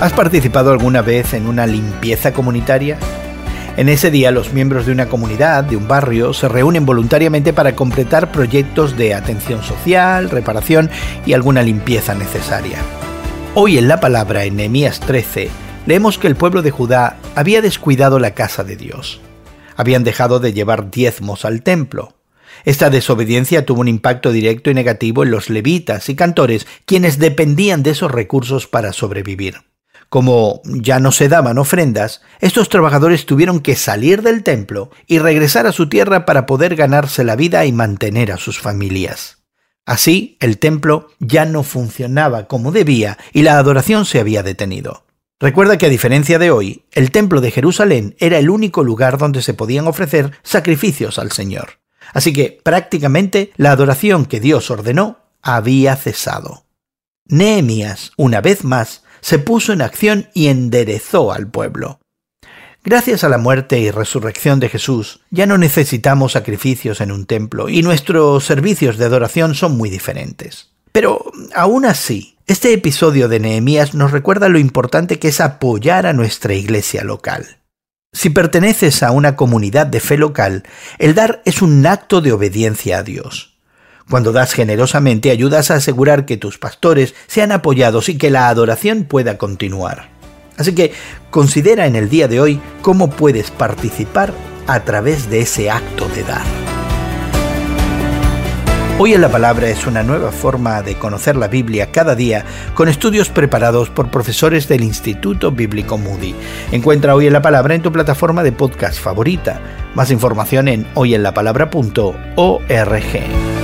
¿Has participado alguna vez en una limpieza comunitaria? En ese día los miembros de una comunidad, de un barrio, se reúnen voluntariamente para completar proyectos de atención social, reparación y alguna limpieza necesaria. Hoy en la palabra en Nehemías 13 leemos que el pueblo de Judá había descuidado la casa de Dios. Habían dejado de llevar diezmos al templo. Esta desobediencia tuvo un impacto directo y negativo en los levitas y cantores, quienes dependían de esos recursos para sobrevivir. Como ya no se daban ofrendas, estos trabajadores tuvieron que salir del templo y regresar a su tierra para poder ganarse la vida y mantener a sus familias. Así, el templo ya no funcionaba como debía y la adoración se había detenido. Recuerda que a diferencia de hoy, el templo de Jerusalén era el único lugar donde se podían ofrecer sacrificios al Señor. Así que prácticamente la adoración que Dios ordenó había cesado. Nehemías, una vez más, se puso en acción y enderezó al pueblo. Gracias a la muerte y resurrección de Jesús, ya no necesitamos sacrificios en un templo y nuestros servicios de adoración son muy diferentes. Pero aún así, este episodio de Nehemías nos recuerda lo importante que es apoyar a nuestra iglesia local. Si perteneces a una comunidad de fe local, el dar es un acto de obediencia a Dios. Cuando das generosamente ayudas a asegurar que tus pastores sean apoyados y que la adoración pueda continuar. Así que considera en el día de hoy cómo puedes participar a través de ese acto de dar. Hoy en la Palabra es una nueva forma de conocer la Biblia cada día con estudios preparados por profesores del Instituto Bíblico Moody. Encuentra Hoy en la Palabra en tu plataforma de podcast favorita. Más información en hoyenlapalabra.org.